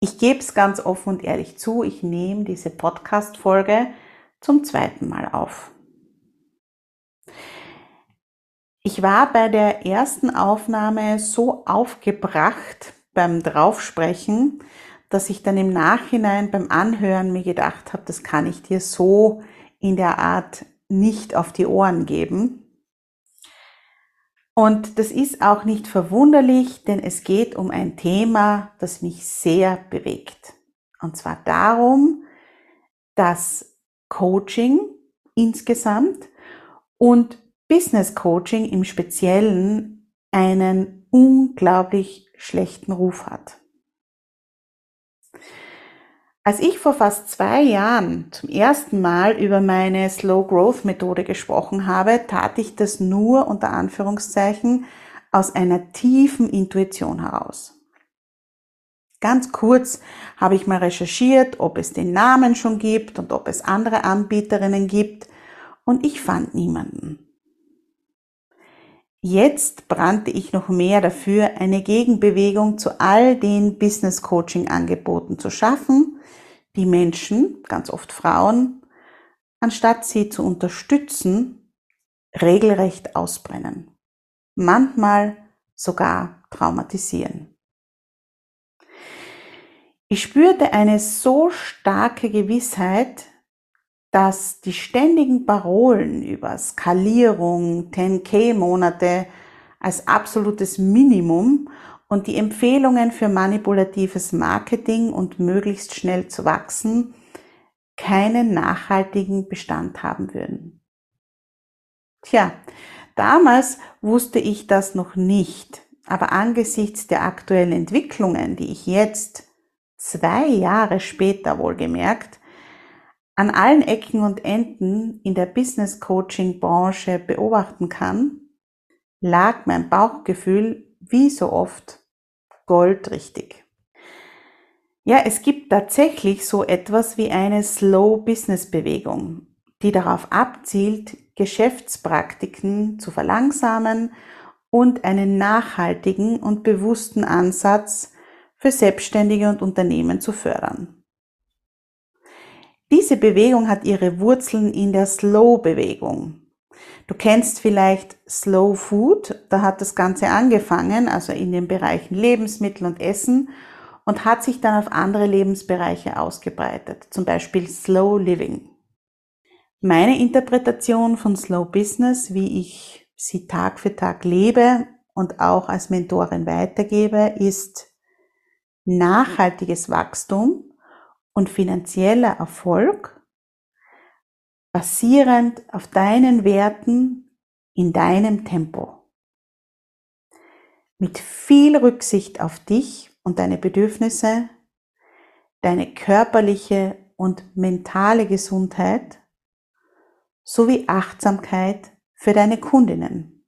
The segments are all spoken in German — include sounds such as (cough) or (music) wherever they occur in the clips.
Ich gebe es ganz offen und ehrlich zu, ich nehme diese Podcast-Folge zum zweiten Mal auf. Ich war bei der ersten Aufnahme so aufgebracht beim Draufsprechen, dass ich dann im Nachhinein beim Anhören mir gedacht habe, das kann ich dir so in der Art nicht auf die Ohren geben. Und das ist auch nicht verwunderlich, denn es geht um ein Thema, das mich sehr bewegt. Und zwar darum, dass Coaching insgesamt und Business Coaching im Speziellen einen unglaublich schlechten Ruf hat. Als ich vor fast zwei Jahren zum ersten Mal über meine Slow Growth Methode gesprochen habe, tat ich das nur unter Anführungszeichen aus einer tiefen Intuition heraus. Ganz kurz habe ich mal recherchiert, ob es den Namen schon gibt und ob es andere Anbieterinnen gibt und ich fand niemanden. Jetzt brannte ich noch mehr dafür, eine Gegenbewegung zu all den Business Coaching Angeboten zu schaffen, die Menschen, ganz oft Frauen, anstatt sie zu unterstützen, regelrecht ausbrennen. Manchmal sogar traumatisieren. Ich spürte eine so starke Gewissheit, dass die ständigen Parolen über Skalierung, 10k-Monate als absolutes Minimum und die Empfehlungen für manipulatives Marketing und möglichst schnell zu wachsen keinen nachhaltigen Bestand haben würden. Tja, damals wusste ich das noch nicht, aber angesichts der aktuellen Entwicklungen, die ich jetzt zwei Jahre später wohlgemerkt an allen Ecken und Enden in der Business Coaching Branche beobachten kann, lag mein Bauchgefühl wie so oft goldrichtig. Ja, es gibt tatsächlich so etwas wie eine Slow Business Bewegung, die darauf abzielt, Geschäftspraktiken zu verlangsamen und einen nachhaltigen und bewussten Ansatz für Selbstständige und Unternehmen zu fördern. Diese Bewegung hat ihre Wurzeln in der Slow-Bewegung, Du kennst vielleicht Slow Food, da hat das Ganze angefangen, also in den Bereichen Lebensmittel und Essen und hat sich dann auf andere Lebensbereiche ausgebreitet, zum Beispiel Slow Living. Meine Interpretation von Slow Business, wie ich sie Tag für Tag lebe und auch als Mentorin weitergebe, ist nachhaltiges Wachstum und finanzieller Erfolg basierend auf deinen Werten in deinem Tempo. Mit viel Rücksicht auf dich und deine Bedürfnisse, deine körperliche und mentale Gesundheit sowie Achtsamkeit für deine Kundinnen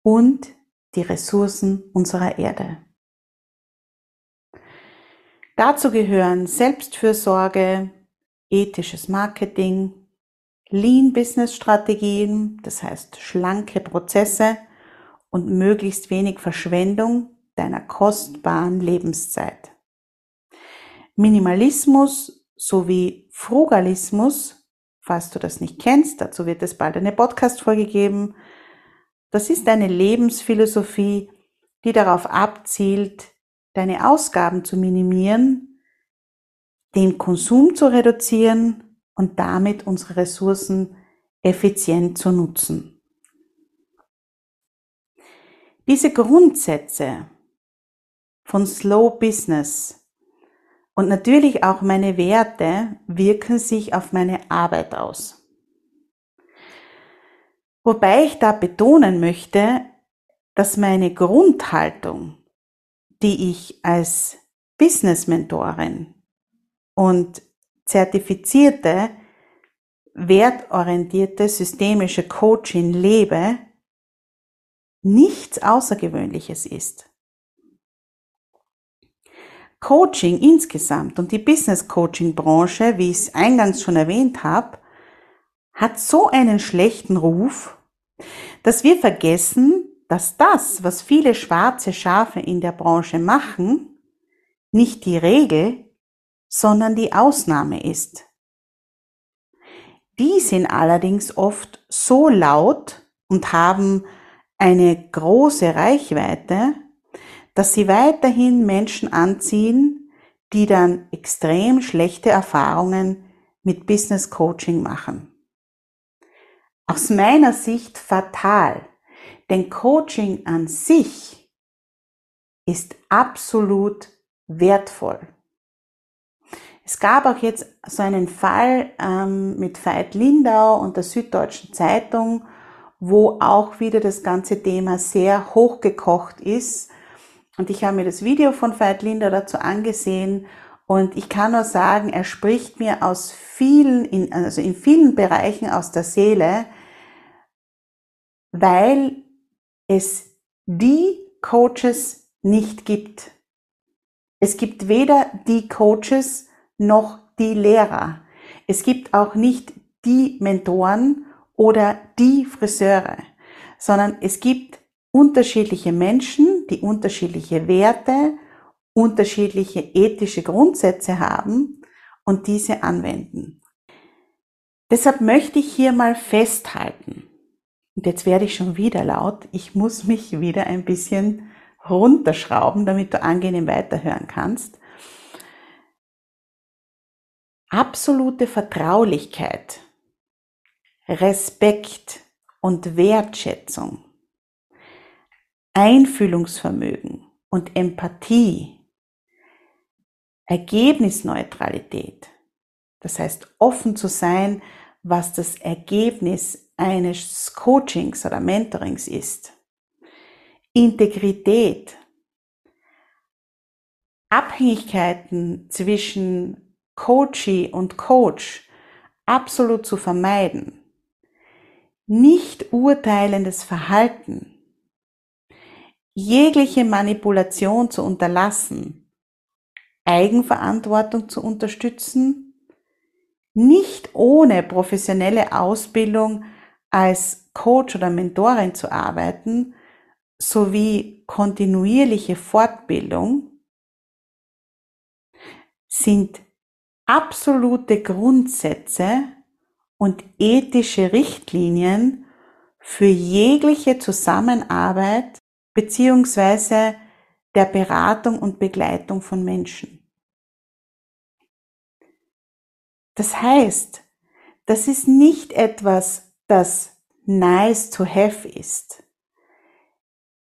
und die Ressourcen unserer Erde. Dazu gehören Selbstfürsorge, ethisches Marketing, Lean Business Strategien, das heißt schlanke Prozesse und möglichst wenig Verschwendung deiner kostbaren Lebenszeit. Minimalismus sowie Frugalismus, falls du das nicht kennst, dazu wird es bald eine Podcast-Folge geben. Das ist eine Lebensphilosophie, die darauf abzielt, deine Ausgaben zu minimieren, den Konsum zu reduzieren und damit unsere Ressourcen effizient zu nutzen. Diese Grundsätze von Slow Business und natürlich auch meine Werte wirken sich auf meine Arbeit aus. Wobei ich da betonen möchte, dass meine Grundhaltung, die ich als Business Mentorin und zertifizierte, wertorientierte systemische Coaching lebe, nichts Außergewöhnliches ist. Coaching insgesamt und die Business Coaching Branche, wie ich es eingangs schon erwähnt habe, hat so einen schlechten Ruf, dass wir vergessen, dass das, was viele schwarze Schafe in der Branche machen, nicht die Regel, sondern die Ausnahme ist. Die sind allerdings oft so laut und haben eine große Reichweite, dass sie weiterhin Menschen anziehen, die dann extrem schlechte Erfahrungen mit Business Coaching machen. Aus meiner Sicht fatal, denn Coaching an sich ist absolut wertvoll. Es gab auch jetzt so einen Fall ähm, mit Veit Lindau und der Süddeutschen Zeitung, wo auch wieder das ganze Thema sehr hochgekocht ist. Und ich habe mir das Video von Veit Lindau dazu angesehen und ich kann nur sagen, er spricht mir aus vielen, in, also in vielen Bereichen aus der Seele, weil es die Coaches nicht gibt. Es gibt weder die Coaches noch die Lehrer. Es gibt auch nicht die Mentoren oder die Friseure, sondern es gibt unterschiedliche Menschen, die unterschiedliche Werte, unterschiedliche ethische Grundsätze haben und diese anwenden. Deshalb möchte ich hier mal festhalten, und jetzt werde ich schon wieder laut, ich muss mich wieder ein bisschen runterschrauben, damit du angenehm weiterhören kannst. Absolute Vertraulichkeit, Respekt und Wertschätzung, Einfühlungsvermögen und Empathie, Ergebnisneutralität, das heißt offen zu sein, was das Ergebnis eines Coachings oder Mentorings ist, Integrität, Abhängigkeiten zwischen Coachee und Coach absolut zu vermeiden. Nicht urteilendes Verhalten. Jegliche Manipulation zu unterlassen. Eigenverantwortung zu unterstützen. Nicht ohne professionelle Ausbildung als Coach oder Mentorin zu arbeiten, sowie kontinuierliche Fortbildung sind absolute Grundsätze und ethische Richtlinien für jegliche Zusammenarbeit beziehungsweise der Beratung und Begleitung von Menschen. Das heißt, das ist nicht etwas, das nice to have ist,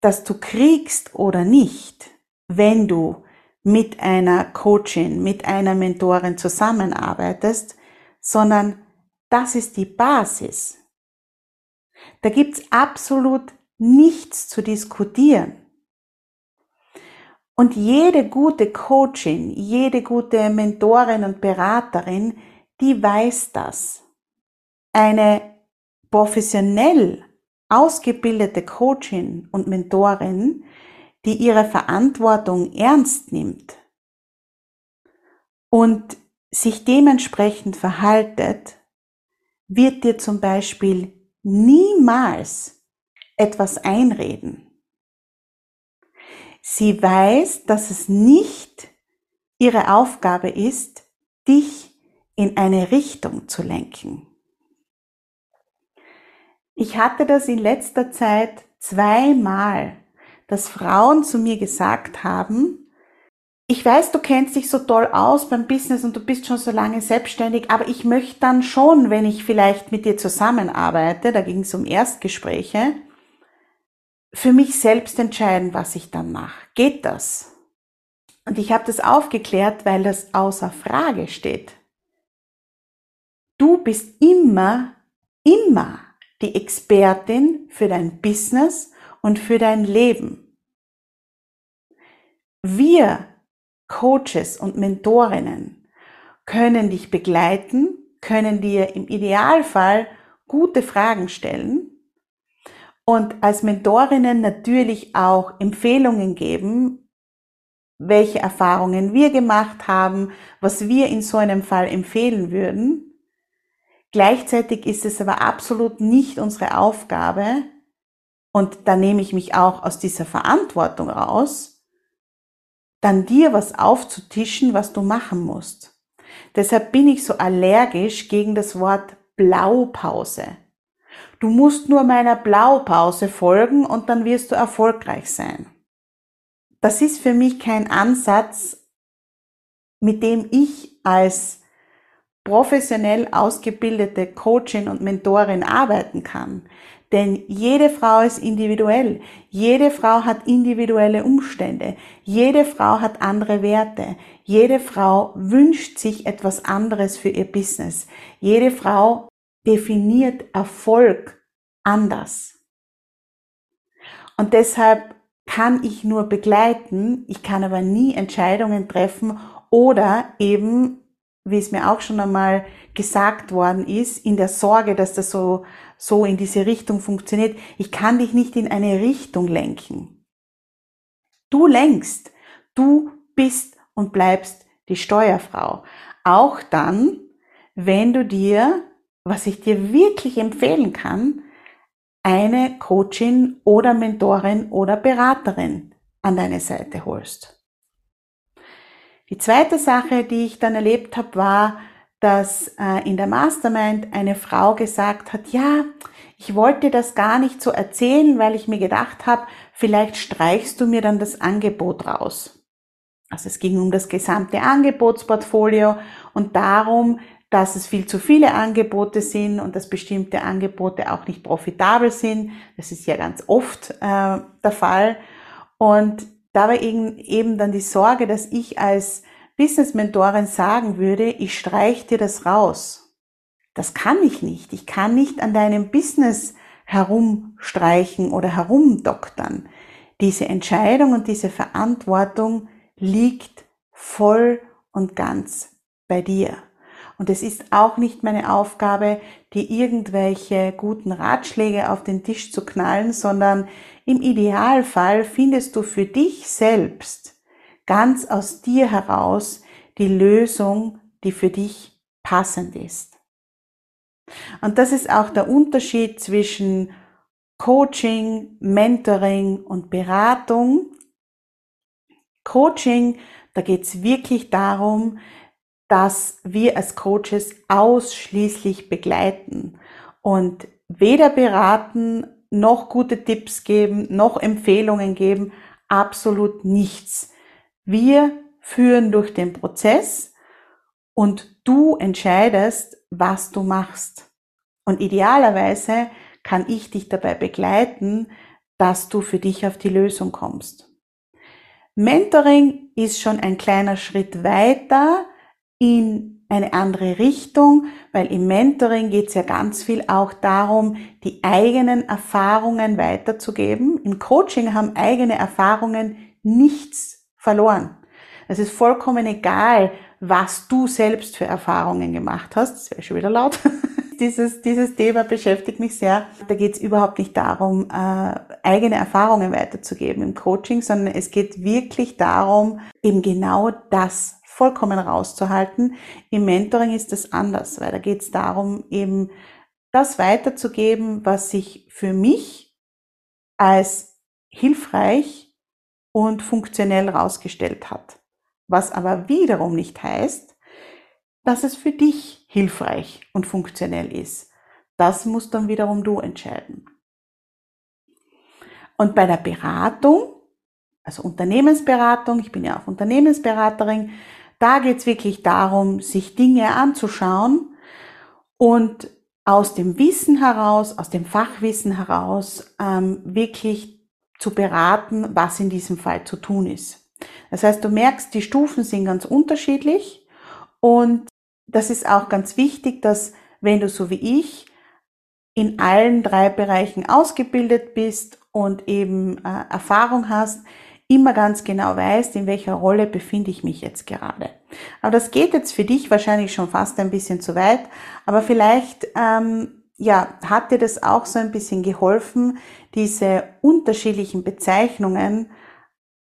dass du kriegst oder nicht, wenn du mit einer Coachin, mit einer Mentorin zusammenarbeitest, sondern das ist die Basis. Da gibt's absolut nichts zu diskutieren. Und jede gute Coachin, jede gute Mentorin und Beraterin, die weiß das. Eine professionell ausgebildete Coachin und Mentorin, die ihre Verantwortung ernst nimmt und sich dementsprechend verhaltet, wird dir zum Beispiel niemals etwas einreden. Sie weiß, dass es nicht ihre Aufgabe ist, dich in eine Richtung zu lenken. Ich hatte das in letzter Zeit zweimal dass Frauen zu mir gesagt haben, ich weiß, du kennst dich so toll aus beim Business und du bist schon so lange selbstständig, aber ich möchte dann schon, wenn ich vielleicht mit dir zusammenarbeite, da ging es um Erstgespräche, für mich selbst entscheiden, was ich dann mache. Geht das? Und ich habe das aufgeklärt, weil das außer Frage steht. Du bist immer, immer die Expertin für dein Business und für dein Leben. Wir Coaches und Mentorinnen können dich begleiten, können dir im Idealfall gute Fragen stellen und als Mentorinnen natürlich auch Empfehlungen geben, welche Erfahrungen wir gemacht haben, was wir in so einem Fall empfehlen würden. Gleichzeitig ist es aber absolut nicht unsere Aufgabe, und da nehme ich mich auch aus dieser Verantwortung raus, dann dir was aufzutischen, was du machen musst. Deshalb bin ich so allergisch gegen das Wort Blaupause. Du musst nur meiner Blaupause folgen und dann wirst du erfolgreich sein. Das ist für mich kein Ansatz, mit dem ich als professionell ausgebildete Coachin und Mentorin arbeiten kann. Denn jede Frau ist individuell. Jede Frau hat individuelle Umstände. Jede Frau hat andere Werte. Jede Frau wünscht sich etwas anderes für ihr Business. Jede Frau definiert Erfolg anders. Und deshalb kann ich nur begleiten, ich kann aber nie Entscheidungen treffen oder eben, wie es mir auch schon einmal gesagt worden ist, in der Sorge, dass das so so in diese Richtung funktioniert. Ich kann dich nicht in eine Richtung lenken. Du lenkst. Du bist und bleibst die Steuerfrau. Auch dann, wenn du dir, was ich dir wirklich empfehlen kann, eine Coachin oder Mentorin oder Beraterin an deine Seite holst. Die zweite Sache, die ich dann erlebt habe, war, dass äh, in der Mastermind eine Frau gesagt hat, ja, ich wollte das gar nicht so erzählen, weil ich mir gedacht habe, vielleicht streichst du mir dann das Angebot raus. Also es ging um das gesamte Angebotsportfolio und darum, dass es viel zu viele Angebote sind und dass bestimmte Angebote auch nicht profitabel sind. Das ist ja ganz oft äh, der Fall. Und da war eben, eben dann die Sorge, dass ich als Business-Mentorin sagen würde, ich streich dir das raus. Das kann ich nicht. Ich kann nicht an deinem Business herumstreichen oder herumdoktern. Diese Entscheidung und diese Verantwortung liegt voll und ganz bei dir. Und es ist auch nicht meine Aufgabe, dir irgendwelche guten Ratschläge auf den Tisch zu knallen, sondern im Idealfall findest du für dich selbst ganz aus dir heraus die Lösung, die für dich passend ist. Und das ist auch der Unterschied zwischen Coaching, Mentoring und Beratung. Coaching, da geht es wirklich darum, dass wir als Coaches ausschließlich begleiten und weder beraten, noch gute Tipps geben, noch Empfehlungen geben, absolut nichts. Wir führen durch den Prozess und du entscheidest, was du machst. Und idealerweise kann ich dich dabei begleiten, dass du für dich auf die Lösung kommst. Mentoring ist schon ein kleiner Schritt weiter in eine andere Richtung, weil im Mentoring geht es ja ganz viel auch darum, die eigenen Erfahrungen weiterzugeben. Im Coaching haben eigene Erfahrungen nichts verloren. Es ist vollkommen egal, was du selbst für Erfahrungen gemacht hast. Das wäre schon wieder laut. (laughs) dieses, dieses Thema beschäftigt mich sehr. Da geht es überhaupt nicht darum, äh, eigene Erfahrungen weiterzugeben im Coaching, sondern es geht wirklich darum, eben genau das vollkommen rauszuhalten. Im Mentoring ist das anders, weil da geht es darum, eben das weiterzugeben, was sich für mich als hilfreich und funktionell rausgestellt hat. Was aber wiederum nicht heißt, dass es für dich hilfreich und funktionell ist. Das musst dann wiederum du entscheiden. Und bei der Beratung, also Unternehmensberatung, ich bin ja auch Unternehmensberaterin, da geht es wirklich darum, sich Dinge anzuschauen und aus dem Wissen heraus, aus dem Fachwissen heraus, ähm, wirklich zu beraten, was in diesem Fall zu tun ist. Das heißt, du merkst, die Stufen sind ganz unterschiedlich und das ist auch ganz wichtig, dass wenn du so wie ich in allen drei Bereichen ausgebildet bist und eben äh, Erfahrung hast, immer ganz genau weißt, in welcher Rolle befinde ich mich jetzt gerade. Aber das geht jetzt für dich wahrscheinlich schon fast ein bisschen zu weit, aber vielleicht ähm, ja, hat dir das auch so ein bisschen geholfen, diese unterschiedlichen Bezeichnungen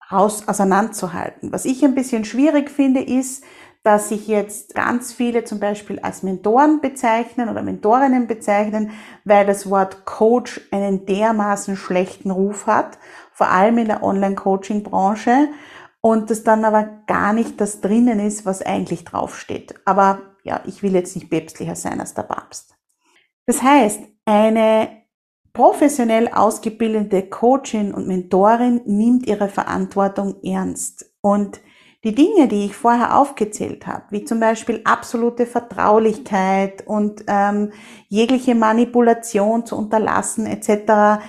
aus, auseinanderzuhalten. Was ich ein bisschen schwierig finde, ist, dass sich jetzt ganz viele zum Beispiel als Mentoren bezeichnen oder Mentorinnen bezeichnen, weil das Wort Coach einen dermaßen schlechten Ruf hat, vor allem in der Online-Coaching-Branche und das dann aber gar nicht das drinnen ist, was eigentlich draufsteht. Aber ja, ich will jetzt nicht päpstlicher sein als der Papst. Das heißt, eine professionell ausgebildete Coachin und Mentorin nimmt ihre Verantwortung ernst und die Dinge, die ich vorher aufgezählt habe, wie zum Beispiel absolute Vertraulichkeit und ähm, jegliche Manipulation zu unterlassen etc.,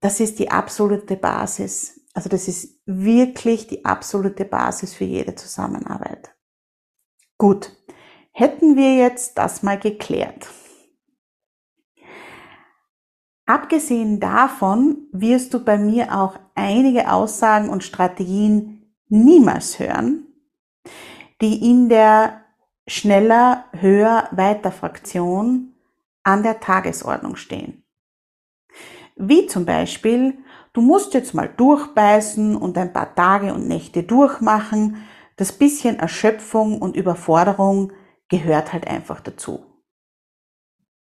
das ist die absolute Basis. Also das ist wirklich die absolute Basis für jede Zusammenarbeit. Gut, hätten wir jetzt das mal geklärt. Abgesehen davon wirst du bei mir auch einige Aussagen und Strategien niemals hören, die in der schneller, höher, weiter Fraktion an der Tagesordnung stehen. Wie zum Beispiel, du musst jetzt mal durchbeißen und ein paar Tage und Nächte durchmachen. Das bisschen Erschöpfung und Überforderung gehört halt einfach dazu.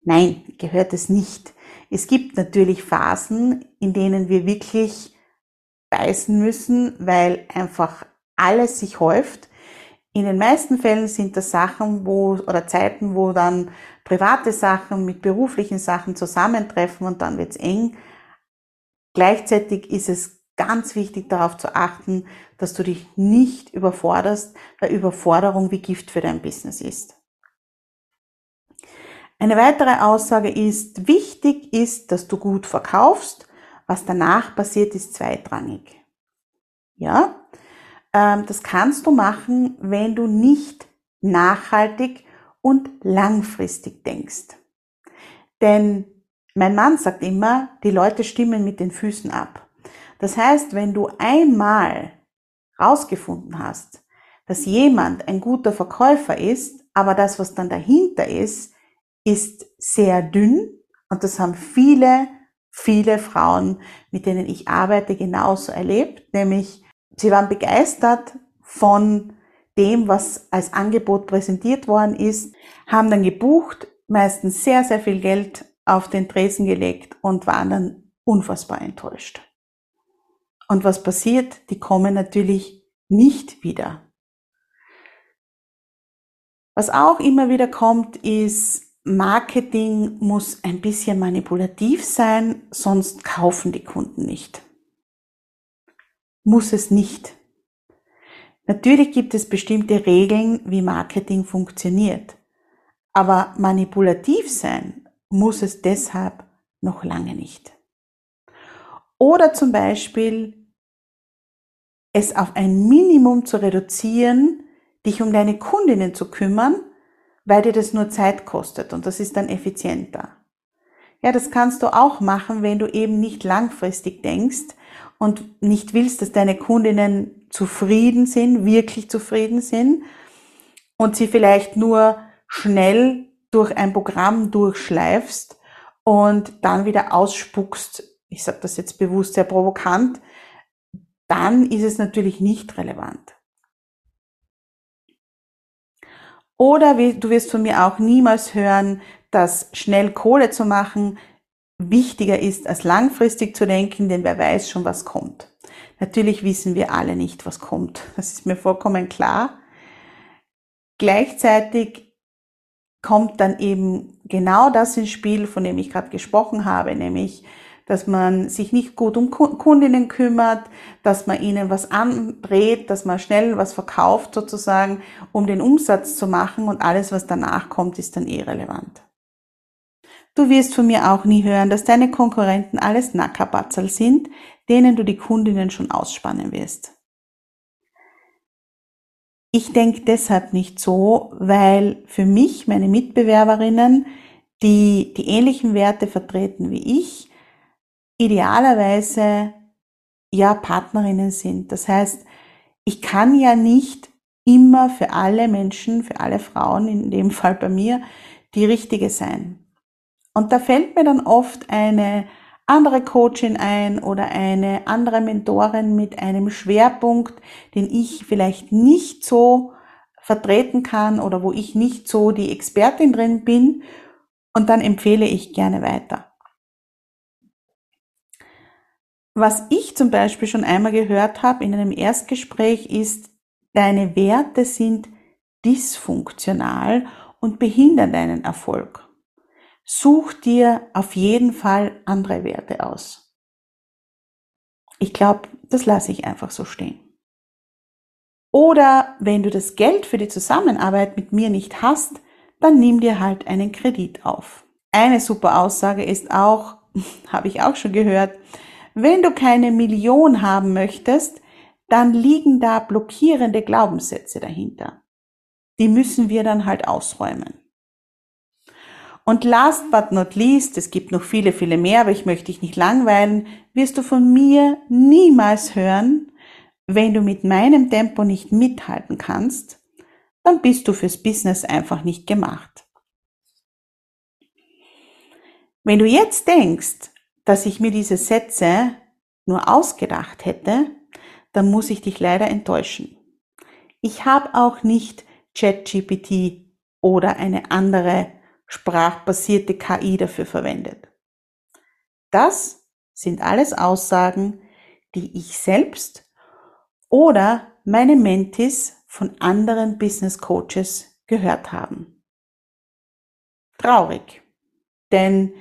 Nein, gehört es nicht. Es gibt natürlich Phasen, in denen wir wirklich beißen müssen, weil einfach alles sich häuft. In den meisten Fällen sind das Sachen, wo, oder Zeiten, wo dann private Sachen mit beruflichen Sachen zusammentreffen und dann wird's eng. Gleichzeitig ist es ganz wichtig darauf zu achten, dass du dich nicht überforderst, weil Überforderung wie Gift für dein Business ist. Eine weitere Aussage ist, wichtig ist, dass du gut verkaufst was danach passiert, ist zweitrangig. Ja, das kannst du machen, wenn du nicht nachhaltig und langfristig denkst. Denn mein Mann sagt immer, die Leute stimmen mit den Füßen ab. Das heißt, wenn du einmal rausgefunden hast, dass jemand ein guter Verkäufer ist, aber das, was dann dahinter ist, ist sehr dünn und das haben viele viele Frauen, mit denen ich arbeite, genauso erlebt, nämlich sie waren begeistert von dem, was als Angebot präsentiert worden ist, haben dann gebucht, meistens sehr, sehr viel Geld auf den Tresen gelegt und waren dann unfassbar enttäuscht. Und was passiert? Die kommen natürlich nicht wieder. Was auch immer wieder kommt, ist Marketing muss ein bisschen manipulativ sein, sonst kaufen die Kunden nicht. Muss es nicht. Natürlich gibt es bestimmte Regeln, wie Marketing funktioniert. Aber manipulativ sein muss es deshalb noch lange nicht. Oder zum Beispiel es auf ein Minimum zu reduzieren, dich um deine Kundinnen zu kümmern weil dir das nur Zeit kostet und das ist dann effizienter. Ja, das kannst du auch machen, wenn du eben nicht langfristig denkst und nicht willst, dass deine Kundinnen zufrieden sind, wirklich zufrieden sind und sie vielleicht nur schnell durch ein Programm durchschleifst und dann wieder ausspuckst, ich sage das jetzt bewusst sehr provokant, dann ist es natürlich nicht relevant. Oder du wirst von mir auch niemals hören, dass schnell Kohle zu machen wichtiger ist, als langfristig zu denken, denn wer weiß schon, was kommt. Natürlich wissen wir alle nicht, was kommt. Das ist mir vollkommen klar. Gleichzeitig kommt dann eben genau das ins Spiel, von dem ich gerade gesprochen habe, nämlich dass man sich nicht gut um Kundinnen kümmert, dass man ihnen was andreht, dass man schnell was verkauft sozusagen, um den Umsatz zu machen und alles, was danach kommt, ist dann irrelevant. Du wirst von mir auch nie hören, dass deine Konkurrenten alles Nackerbatzel sind, denen du die Kundinnen schon ausspannen wirst. Ich denke deshalb nicht so, weil für mich meine Mitbewerberinnen, die die ähnlichen Werte vertreten wie ich, idealerweise ja Partnerinnen sind. Das heißt, ich kann ja nicht immer für alle Menschen, für alle Frauen, in dem Fall bei mir, die richtige sein. Und da fällt mir dann oft eine andere Coachin ein oder eine andere Mentorin mit einem Schwerpunkt, den ich vielleicht nicht so vertreten kann oder wo ich nicht so die Expertin drin bin und dann empfehle ich gerne weiter. Was ich zum Beispiel schon einmal gehört habe in einem Erstgespräch ist, deine Werte sind dysfunktional und behindern deinen Erfolg. Such dir auf jeden Fall andere Werte aus. Ich glaube, das lasse ich einfach so stehen. Oder wenn du das Geld für die Zusammenarbeit mit mir nicht hast, dann nimm dir halt einen Kredit auf. Eine super Aussage ist auch, (laughs) habe ich auch schon gehört, wenn du keine Million haben möchtest, dann liegen da blockierende Glaubenssätze dahinter. Die müssen wir dann halt ausräumen. Und last but not least, es gibt noch viele, viele mehr, aber ich möchte dich nicht langweilen, wirst du von mir niemals hören, wenn du mit meinem Tempo nicht mithalten kannst, dann bist du fürs Business einfach nicht gemacht. Wenn du jetzt denkst, dass ich mir diese Sätze nur ausgedacht hätte, dann muss ich dich leider enttäuschen. Ich habe auch nicht ChatGPT oder eine andere sprachbasierte KI dafür verwendet. Das sind alles Aussagen, die ich selbst oder meine Mentis von anderen Business Coaches gehört haben. Traurig, denn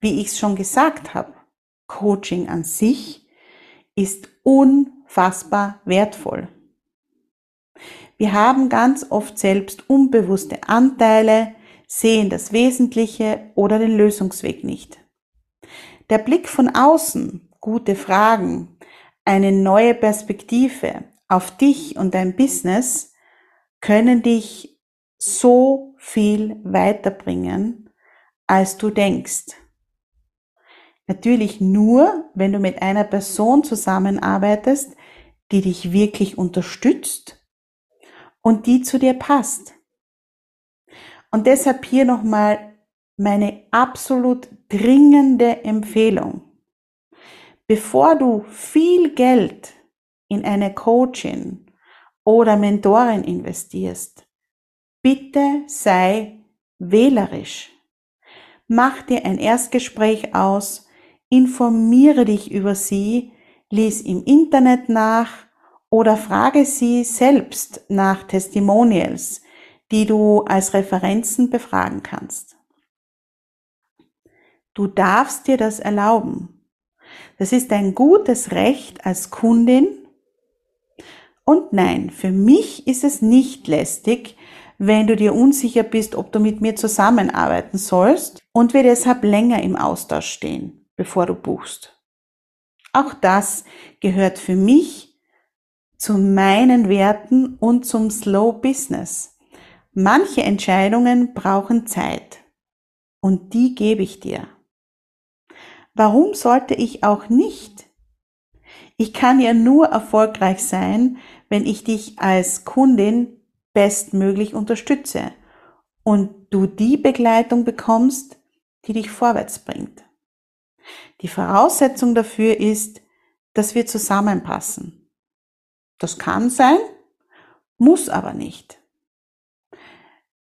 wie ich es schon gesagt habe, Coaching an sich ist unfassbar wertvoll. Wir haben ganz oft selbst unbewusste Anteile, sehen das Wesentliche oder den Lösungsweg nicht. Der Blick von außen, gute Fragen, eine neue Perspektive auf dich und dein Business können dich so viel weiterbringen, als du denkst. Natürlich nur, wenn du mit einer Person zusammenarbeitest, die dich wirklich unterstützt und die zu dir passt. Und deshalb hier nochmal meine absolut dringende Empfehlung. Bevor du viel Geld in eine Coachin oder Mentorin investierst, bitte sei wählerisch. Mach dir ein Erstgespräch aus, informiere dich über sie, lies im Internet nach oder frage sie selbst nach Testimonials, die du als Referenzen befragen kannst. Du darfst dir das erlauben. Das ist ein gutes Recht als Kundin. Und nein, für mich ist es nicht lästig, wenn du dir unsicher bist, ob du mit mir zusammenarbeiten sollst und wir deshalb länger im Austausch stehen, bevor du buchst. Auch das gehört für mich zu meinen Werten und zum Slow Business. Manche Entscheidungen brauchen Zeit und die gebe ich dir. Warum sollte ich auch nicht? Ich kann ja nur erfolgreich sein, wenn ich dich als Kundin bestmöglich unterstütze und du die Begleitung bekommst, die dich vorwärts bringt. Die Voraussetzung dafür ist, dass wir zusammenpassen. Das kann sein, muss aber nicht.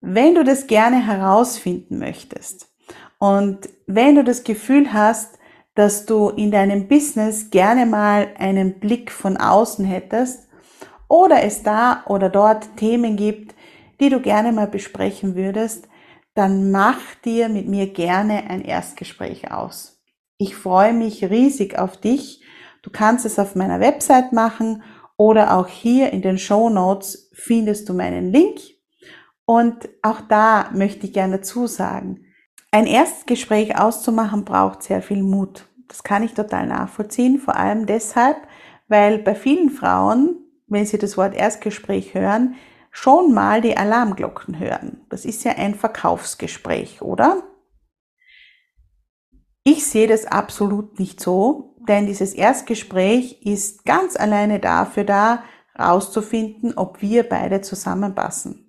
Wenn du das gerne herausfinden möchtest und wenn du das Gefühl hast, dass du in deinem Business gerne mal einen Blick von außen hättest oder es da oder dort Themen gibt, die du gerne mal besprechen würdest, dann mach dir mit mir gerne ein Erstgespräch aus. Ich freue mich riesig auf dich. Du kannst es auf meiner Website machen oder auch hier in den Show Notes findest du meinen Link. Und auch da möchte ich gerne dazu sagen, ein Erstgespräch auszumachen braucht sehr viel Mut. Das kann ich total nachvollziehen, vor allem deshalb, weil bei vielen Frauen, wenn sie das Wort Erstgespräch hören, schon mal die Alarmglocken hören. Das ist ja ein Verkaufsgespräch, oder? Ich sehe das absolut nicht so, denn dieses Erstgespräch ist ganz alleine dafür da, herauszufinden, ob wir beide zusammenpassen.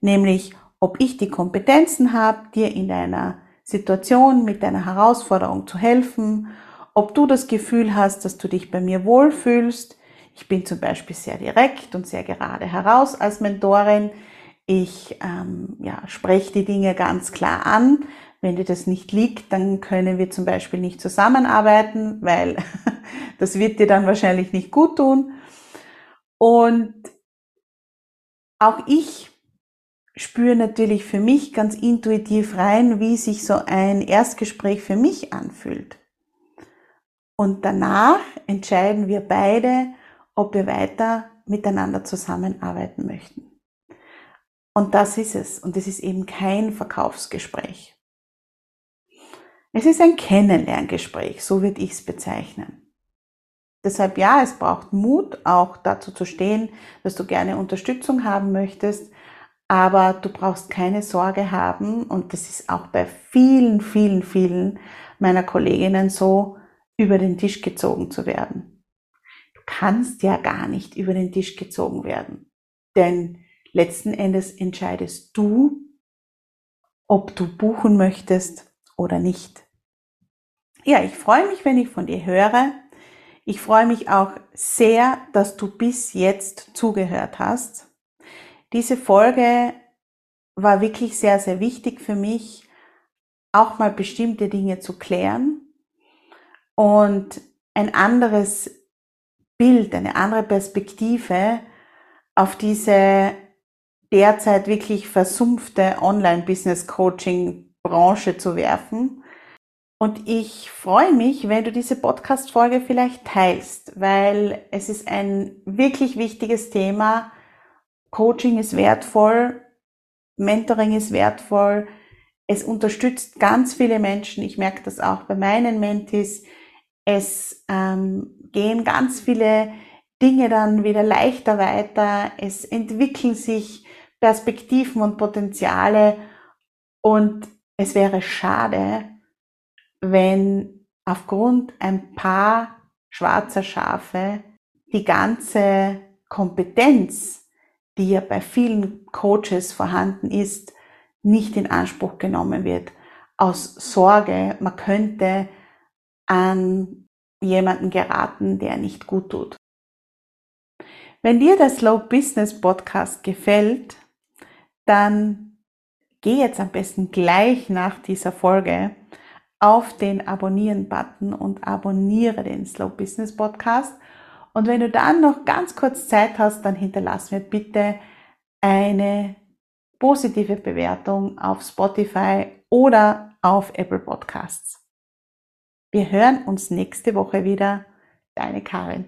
Nämlich, ob ich die Kompetenzen habe, dir in deiner Situation mit deiner Herausforderung zu helfen, ob du das Gefühl hast, dass du dich bei mir wohlfühlst. Ich bin zum Beispiel sehr direkt und sehr gerade heraus als Mentorin. Ich ähm, ja, spreche die Dinge ganz klar an, wenn dir das nicht liegt, dann können wir zum Beispiel nicht zusammenarbeiten, weil (laughs) das wird dir dann wahrscheinlich nicht gut tun. Und auch ich spüre natürlich für mich ganz intuitiv rein, wie sich so ein Erstgespräch für mich anfühlt. Und danach entscheiden wir beide, ob wir weiter miteinander zusammenarbeiten möchten. Und das ist es. Und es ist eben kein Verkaufsgespräch. Es ist ein Kennenlerngespräch, so würde ich es bezeichnen. Deshalb ja, es braucht Mut, auch dazu zu stehen, dass du gerne Unterstützung haben möchtest, aber du brauchst keine Sorge haben, und das ist auch bei vielen, vielen, vielen meiner Kolleginnen so, über den Tisch gezogen zu werden. Du kannst ja gar nicht über den Tisch gezogen werden, denn letzten Endes entscheidest du, ob du buchen möchtest oder nicht. Ja, ich freue mich, wenn ich von dir höre. Ich freue mich auch sehr, dass du bis jetzt zugehört hast. Diese Folge war wirklich sehr, sehr wichtig für mich, auch mal bestimmte Dinge zu klären und ein anderes Bild, eine andere Perspektive auf diese derzeit wirklich versumpfte Online-Business-Coaching Branche zu werfen. Und ich freue mich, wenn du diese Podcast-Folge vielleicht teilst, weil es ist ein wirklich wichtiges Thema. Coaching ist wertvoll, Mentoring ist wertvoll. Es unterstützt ganz viele Menschen. Ich merke das auch bei meinen Mentis. Es ähm, gehen ganz viele Dinge dann wieder leichter weiter. Es entwickeln sich Perspektiven und Potenziale. Und es wäre schade, wenn aufgrund ein paar schwarzer Schafe die ganze Kompetenz, die ja bei vielen Coaches vorhanden ist, nicht in Anspruch genommen wird. Aus Sorge, man könnte an jemanden geraten, der nicht gut tut. Wenn dir der Slow Business Podcast gefällt, dann geh jetzt am besten gleich nach dieser Folge auf den Abonnieren-Button und abonniere den Slow Business Podcast. Und wenn du dann noch ganz kurz Zeit hast, dann hinterlass mir bitte eine positive Bewertung auf Spotify oder auf Apple Podcasts. Wir hören uns nächste Woche wieder. Deine Karin.